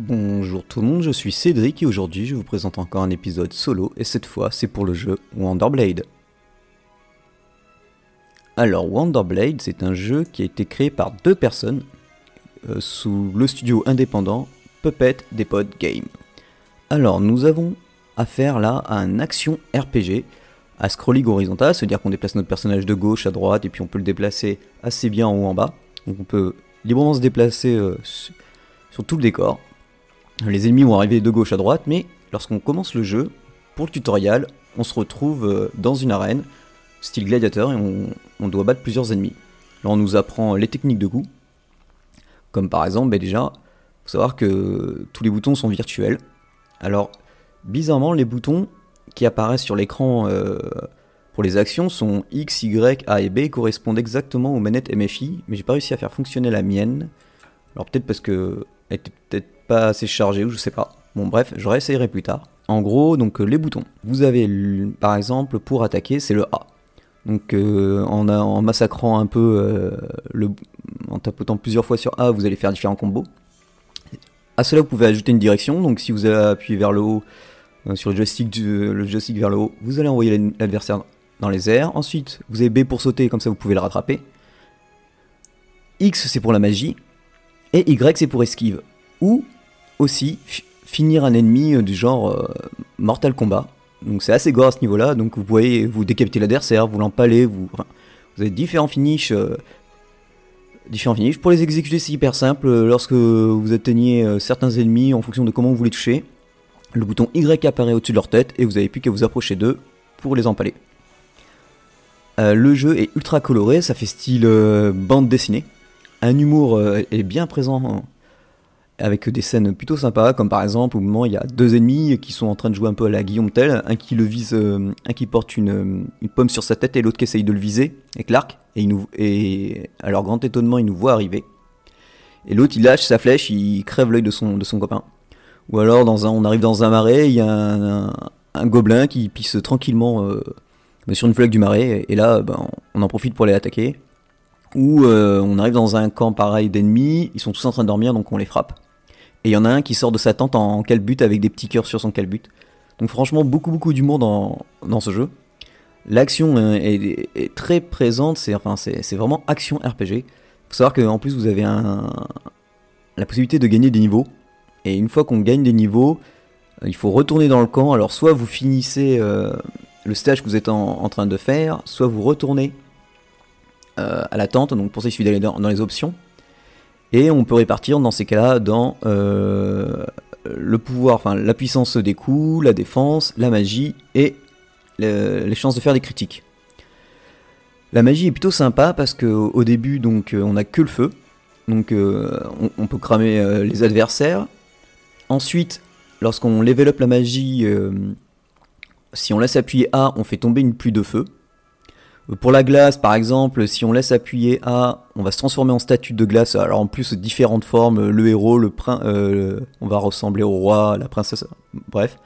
Bonjour tout le monde, je suis Cédric et aujourd'hui je vous présente encore un épisode solo et cette fois c'est pour le jeu Wonderblade. Alors Wonderblade c'est un jeu qui a été créé par deux personnes euh, sous le studio indépendant Puppet Depot Game. Alors nous avons affaire là à un action RPG à scrolling horizontal, c'est-à-dire qu'on déplace notre personnage de gauche à droite et puis on peut le déplacer assez bien en haut en bas. Donc on peut librement se déplacer euh, sur tout le décor. Les ennemis vont arriver de gauche à droite, mais lorsqu'on commence le jeu, pour le tutoriel, on se retrouve euh, dans une arène, style gladiateur, et on, doit battre plusieurs ennemis. Là, on nous apprend les techniques de coup, comme par exemple, ben déjà, faut savoir que tous les boutons sont virtuels. Alors, bizarrement, les boutons qui apparaissent sur l'écran euh, pour les actions sont X, Y, A et B et correspondent exactement aux manettes MFI, mais j'ai pas réussi à faire fonctionner la mienne. Alors peut-être parce que elle était peut-être pas assez chargé ou je sais pas. Bon bref, je réessayerai plus tard. En gros, donc euh, les boutons. Vous avez par exemple pour attaquer, c'est le A. Donc euh, en, massacrant un peu, euh, le, en tapotant plusieurs fois sur A, vous allez faire différents combos. À cela, vous pouvez ajouter une direction. Donc si vous appuyez vers le haut sur le joystick, le joystick vers le haut, vous allez envoyer l'adversaire dans les airs. Ensuite, vous avez B pour sauter, comme ça vous pouvez le rattraper. X c'est pour la magie. Et Y c'est pour esquive. Ou aussi finir un ennemi euh, du genre euh, Mortal Kombat. Donc c'est assez gore à ce niveau-là, donc vous pouvez vous décapiter l'adversaire, vous l'empaler, vous, vous avez différents finishes. Euh, différents finishes. Pour les exécuter, c'est hyper simple. Lorsque vous atteignez certains ennemis, en fonction de comment vous les touchez, le bouton Y apparaît au-dessus de leur tête et vous n'avez plus qu'à vous approcher d'eux pour les empaler. le jeu est ultra coloré, ça fait style bande dessinée. Un humour est bien présent avec des scènes plutôt sympas, comme par exemple au moment il y a deux ennemis qui sont en train de jouer un peu à la Guillaume un qui le vise, euh, un qui porte une, euh, une, pomme sur sa tête et l'autre qui essaye de le viser avec l'arc, et, et à leur grand étonnement il nous voit arriver. Et l'autre il lâche sa flèche, il crève l'œil de son, de son copain. Ou alors dans un, on arrive dans un marais, il y a un, un, gobelin qui pisse tranquillement euh, sur une flaque du marais, et là ben, on en profite pour les attaquer. Ou on arrive dans un camp pareil d'ennemis, ils sont tous en train de dormir donc on les frappe. Et il y en a un qui sort de sa tente en calbut avec des petits cœurs sur son calbut. Donc franchement, beaucoup beaucoup d'humour dans, dans ce jeu. L'action est, très présente, c'est enfin, vraiment action RPG. Faut savoir qu'en plus vous avez la possibilité de gagner des niveaux. Et une fois qu'on gagne des niveaux, il faut retourner dans le camp. Alors soit vous finissez euh, le stage que vous êtes en, train de faire, soit vous retournez euh, à la tente. Donc pour ça il suffit d'aller dans les options. Et on peut répartir dans ces cas-là dans euh, le pouvoir, enfin la puissance des coups, la défense, la magie et les chances de faire des critiques. La magie est plutôt sympa parce qu'au début euh, on a que le feu, donc euh, on, peut cramer les adversaires. Ensuite, lorsqu'on level up la magie, si on laisse appuyer A, on fait tomber une pluie de feu. Pour la glace, par exemple, si on laisse appuyer A, on va se transformer en statue de glace. Alors en plus, différentes formes, le héros, le prince, euh, on va ressembler au roi, la princesse, bref.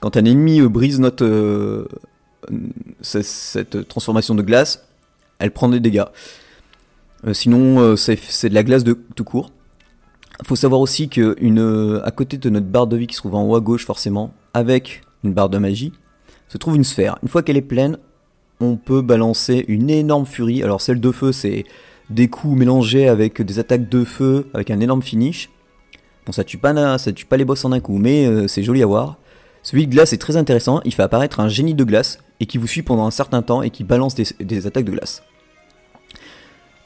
Quand un ennemi euh, brise notre euh, cette transformation de glace, elle prend des dégâts. sinon, c'est de la glace de tout court. Il faut savoir aussi que une, à côté de notre barre de vie qui se trouve en haut à gauche forcément, avec une barre de magie, se trouve une sphère. Une fois qu'elle est pleine, on peut balancer une énorme furie. Alors celle de feu, c'est des coups mélangés avec des attaques de feu, avec un énorme finish. Bon, ça tue pas, ça tue pas les boss en un coup, mais euh, c'est joli à voir. Celui de glace est très intéressant, il fait apparaître un génie de glace, et qui vous suit pendant un certain temps, et qui balance des, attaques de glace.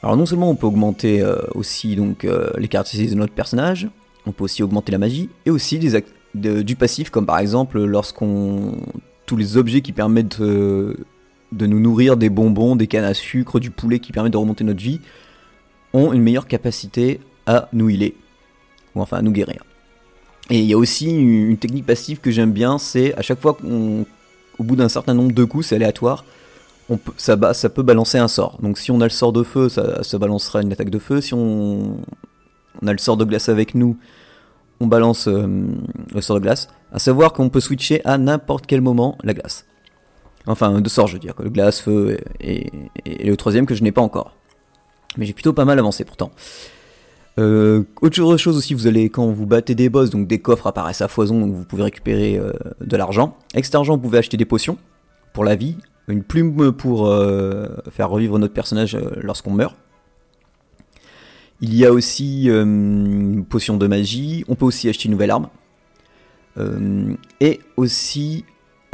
Alors non seulement on peut augmenter euh, aussi donc euh, les caractéristiques de notre personnage, on peut aussi augmenter la magie, et aussi du passif, comme par exemple lorsqu'on... tous les objets qui permettent de nous nourrir des bonbons, des cannes à sucre, du poulet qui permet de remonter notre vie, ont une meilleure capacité à nous healer, ou enfin à nous guérir. Et il y a aussi une technique passive que j'aime bien, c'est à chaque fois qu'au bout d'un certain nombre de coups, c'est aléatoire, ça, peut balancer un sort. Donc si on a le sort de feu, ça, balancera une attaque de feu. Si on, a le sort de glace avec nous, on balance euh, le sort de glace. À savoir qu'on peut switcher à n'importe quel moment la glace. Enfin, deux sorts, je veux dire, le glace, feu et, le troisième que je n'ai pas encore. Mais j'ai plutôt pas mal avancé pourtant. Euh, autre chose aussi, vous allez quand vous battez des boss, donc des coffres apparaissent à foison, donc vous pouvez récupérer euh, de l'argent. Avec cet argent, vous pouvez acheter des potions pour la vie, une plume pour euh, faire revivre notre personnage lorsqu'on meurt. Il y a aussi une potion de magie. On peut aussi acheter une nouvelle arme. et aussi,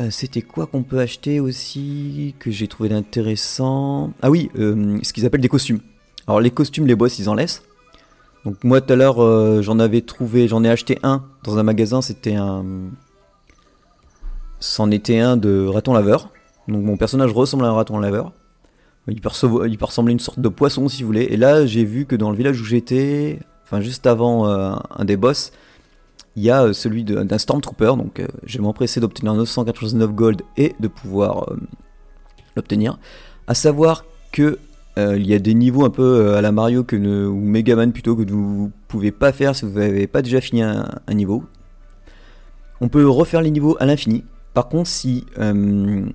c'était quoi qu'on peut acheter aussi que j'ai trouvé d'intéressant? Ah oui, ce qu'ils appellent des costumes. Alors les costumes, les boss, ils en laissent. Donc moi tout à l'heure euh, j'en avais trouvé, j'en ai acheté un dans un magasin, c'était un... C'en était un de raton laveur. Donc mon personnage ressemble à un raton laveur. Il peut, il peut ressembler à une sorte de poisson si vous voulez. Et là j'ai vu que dans le village où j'étais, enfin juste avant euh, un des boss, il y a euh, celui d'un Stormtrooper. Donc je vais m'empresser d'obtenir 999 gold et de pouvoir l'obtenir. À savoir que euh, il y a des niveaux un peu euh, à la Mario que ne, ou Megaman plutôt que vous pouvez pas faire si vous n'avez pas déjà fini un, niveau. On peut refaire les niveaux à l'infini. Par contre, si euh,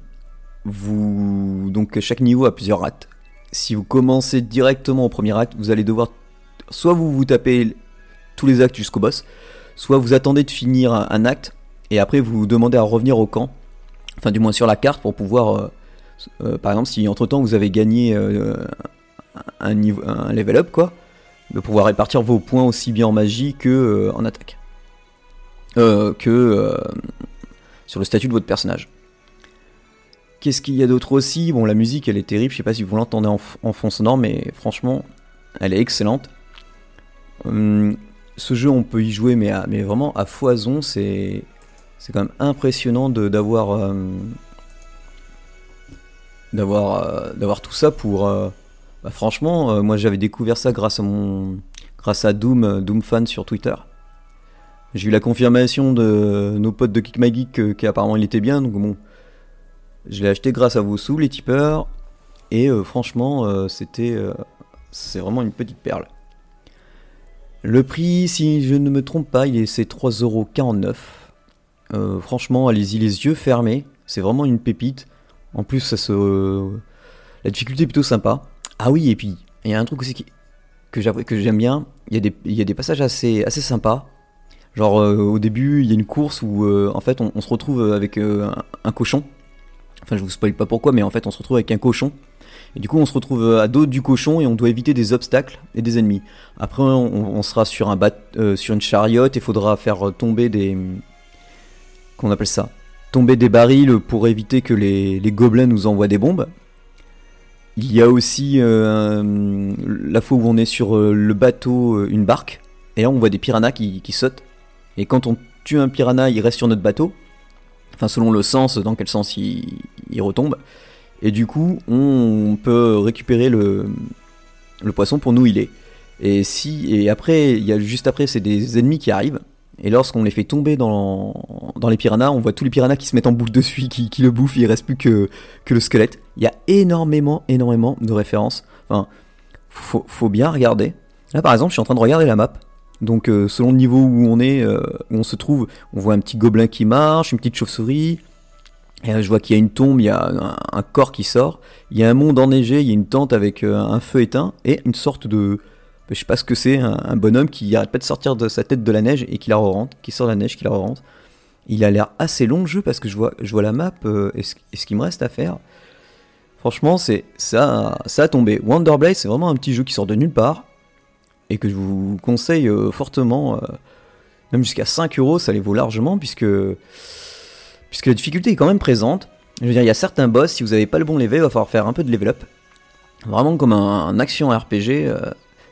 vous donc chaque niveau a plusieurs actes. Si vous commencez directement au premier acte, vous allez devoir soit vous vous tapez tous les actes jusqu'au boss, soit vous attendez de finir un, acte et après vous demandez à revenir au camp, enfin du moins sur la carte pour pouvoir euh, par exemple, si entre temps vous avez gagné euh, un, niveau, level up, quoi, de pouvoir répartir vos points aussi bien en magie que euh, en attaque. que sur le statut de votre personnage. Qu'est-ce qu'il y a d'autre aussi? Bon, la musique elle est terrible, je sais pas si vous l'entendez en, fond sonore, mais franchement, elle est excellente. Hum, ce jeu, on peut y jouer, mais, mais vraiment à foison, c'est quand même impressionnant d'avoir d'avoir euh, d'avoir tout ça pour euh, bah, franchement euh, moi j'avais découvert ça grâce à mon grâce à Doom Doom fan sur Twitter. J'ai eu la confirmation de nos potes de Kick My Geek qu'apparemment il était bien donc bon je l'ai acheté grâce à vos sous les tipeurs et franchement c'était c'est vraiment une petite perle le prix si je ne me trompe pas il est c'est 3,49€ franchement allez-y les yeux fermés c'est vraiment une pépite en plus, ça se... la difficulté est plutôt sympa. Ah oui, et puis, il y a un truc aussi que j'aime bien. Il y, a des, passages assez, sympas. Genre, euh, au début, il y a une course où, euh, en fait, on, se retrouve avec euh, un, cochon. Enfin, je vous spoil pas pourquoi, mais en fait, on se retrouve avec un cochon. Et du coup, on se retrouve à dos du cochon et on doit éviter des obstacles et des ennemis. Après, on, sera sur, un bat, sur une chariote et il faudra faire tomber des... Qu'on appelle ça? Tomber des barils pour éviter que les, gobelins nous envoient des bombes. Il y a aussi euh, la fois où on est sur euh, le bateau, euh, une barque, et là on voit des piranhas qui, sautent. Et quand on tue un piranha, il reste sur notre bateau. Enfin, selon le sens, dans quel sens il, retombe. Et du coup, on peut récupérer le, poisson pour nous il est. Et si et après, il y a juste après, c'est des ennemis qui arrivent. Et lorsqu'on les fait tomber dans, dans les piranhas, on voit tous les piranhas qui se mettent en boule dessus, qui, le bouffent, il reste plus que, que le squelette. Il y a énormément, énormément de références. Enfin, faut, faut bien regarder. Là, par exemple, je suis en train de regarder la map. Donc, euh, selon le niveau où on est, euh, où on se trouve, on voit un petit gobelin qui marche, une petite chauve-souris. Et là, je vois qu'il y a une tombe, il y a un, corps qui sort. Il y a un monde enneigé, il y a une tente avec euh, un feu éteint et une sorte de, je sais pas ce que c'est, un, bonhomme qui arrête pas de sortir de sa tête de la neige et qui la re-rentre, qui sort de la neige, qui la. Il a l'air assez long le jeu parce que je vois, je vois la map euh, et, ce, qu'il me reste à faire. Franchement, c'est ça, ça a tombé. Wonder Blade, c'est vraiment un petit jeu qui sort de nulle part et que je vous conseille euh, fortement. Euh, même jusqu'à 5 euros, ça les vaut largement puisque, puisque la difficulté est quand même présente. Je veux dire, il y a certains boss, si vous n'avez pas le bon level, il va falloir faire un peu de level up. Vraiment comme un, action RPG.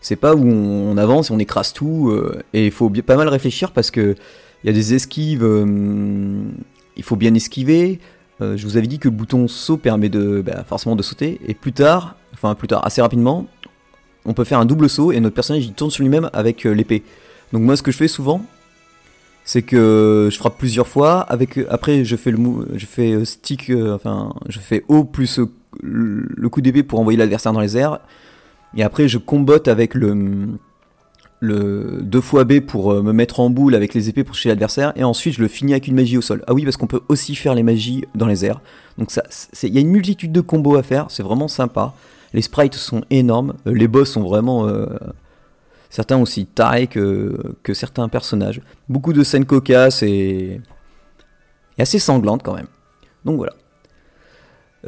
C'est pas où on, avance et on écrase tout. Euh, et il faut pas mal réfléchir parce que il y a des esquives. Euh, il faut bien esquiver. Euh, je vous avais dit que le bouton saut permet de bah, forcément de sauter. Et plus tard, enfin plus tard, assez rapidement, on peut faire un double saut et notre personnage il tourne sur lui-même avec l'épée. Donc moi, ce que je fais souvent, c'est que je frappe plusieurs fois. Avec après, je fais le je fais stick, enfin, je fais haut plus le coup d'épée pour envoyer l'adversaire dans les airs. Et après, je combotte avec le, le 2 fois B pour euh, me mettre en boule avec les épées pour toucher l'adversaire. Et ensuite, je le finis avec une magie au sol. Ah oui, parce qu'on peut aussi faire les magies dans les airs. Donc ça, il y a une multitude de combos à faire. C'est vraiment sympa. Les sprites sont énormes. Euh, les boss sont vraiment. Euh, certains aussi tarés que, certains personnages. Beaucoup de scènes cocasses et, et assez sanglantes quand même. Donc voilà.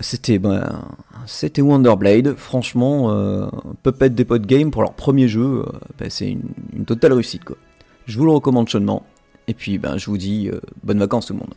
C'était ben, c'était Wonderblade. Franchement, euh, Puppet Depot Game pour leur premier jeu, euh, ben, c'est une, totale réussite quoi. Je vous le recommande chaudement. Et puis ben, je vous dis bonnes vacances tout le monde.